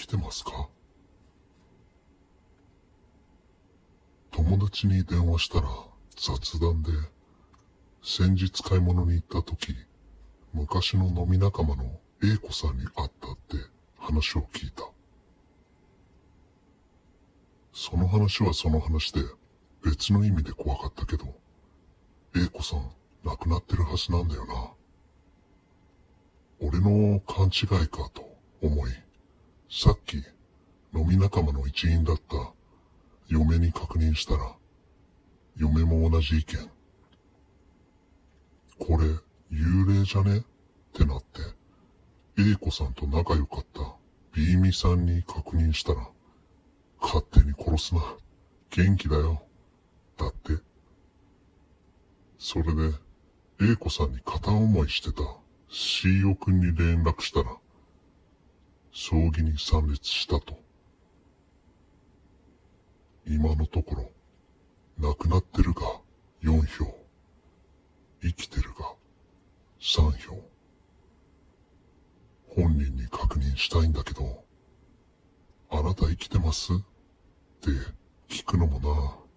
きてますか？友達に電話したら雑談で、先日買い物に行った時、昔の飲み仲間の A 子さんに会ったって話を聞いた。その話はその話で別の意味で怖かったけど、A 子さん亡くなってるはずなんだよな。俺の勘違いかと思い、さっき飲み仲間の一員だった嫁に確認したら、嫁も同じ意見。これ、幽霊じゃね？ってなって、A 子さんと仲良かった B ミさんに確認したら、勝手に殺すな。元気だよ。だって。それで、A 子さんに片思いしてた C オ君に連絡したら、葬儀に参列したと。今のところ、亡くなってるが4票、生きてるが3票。本人に確認したいんだけど、あなた生きてます？って聞くのもな。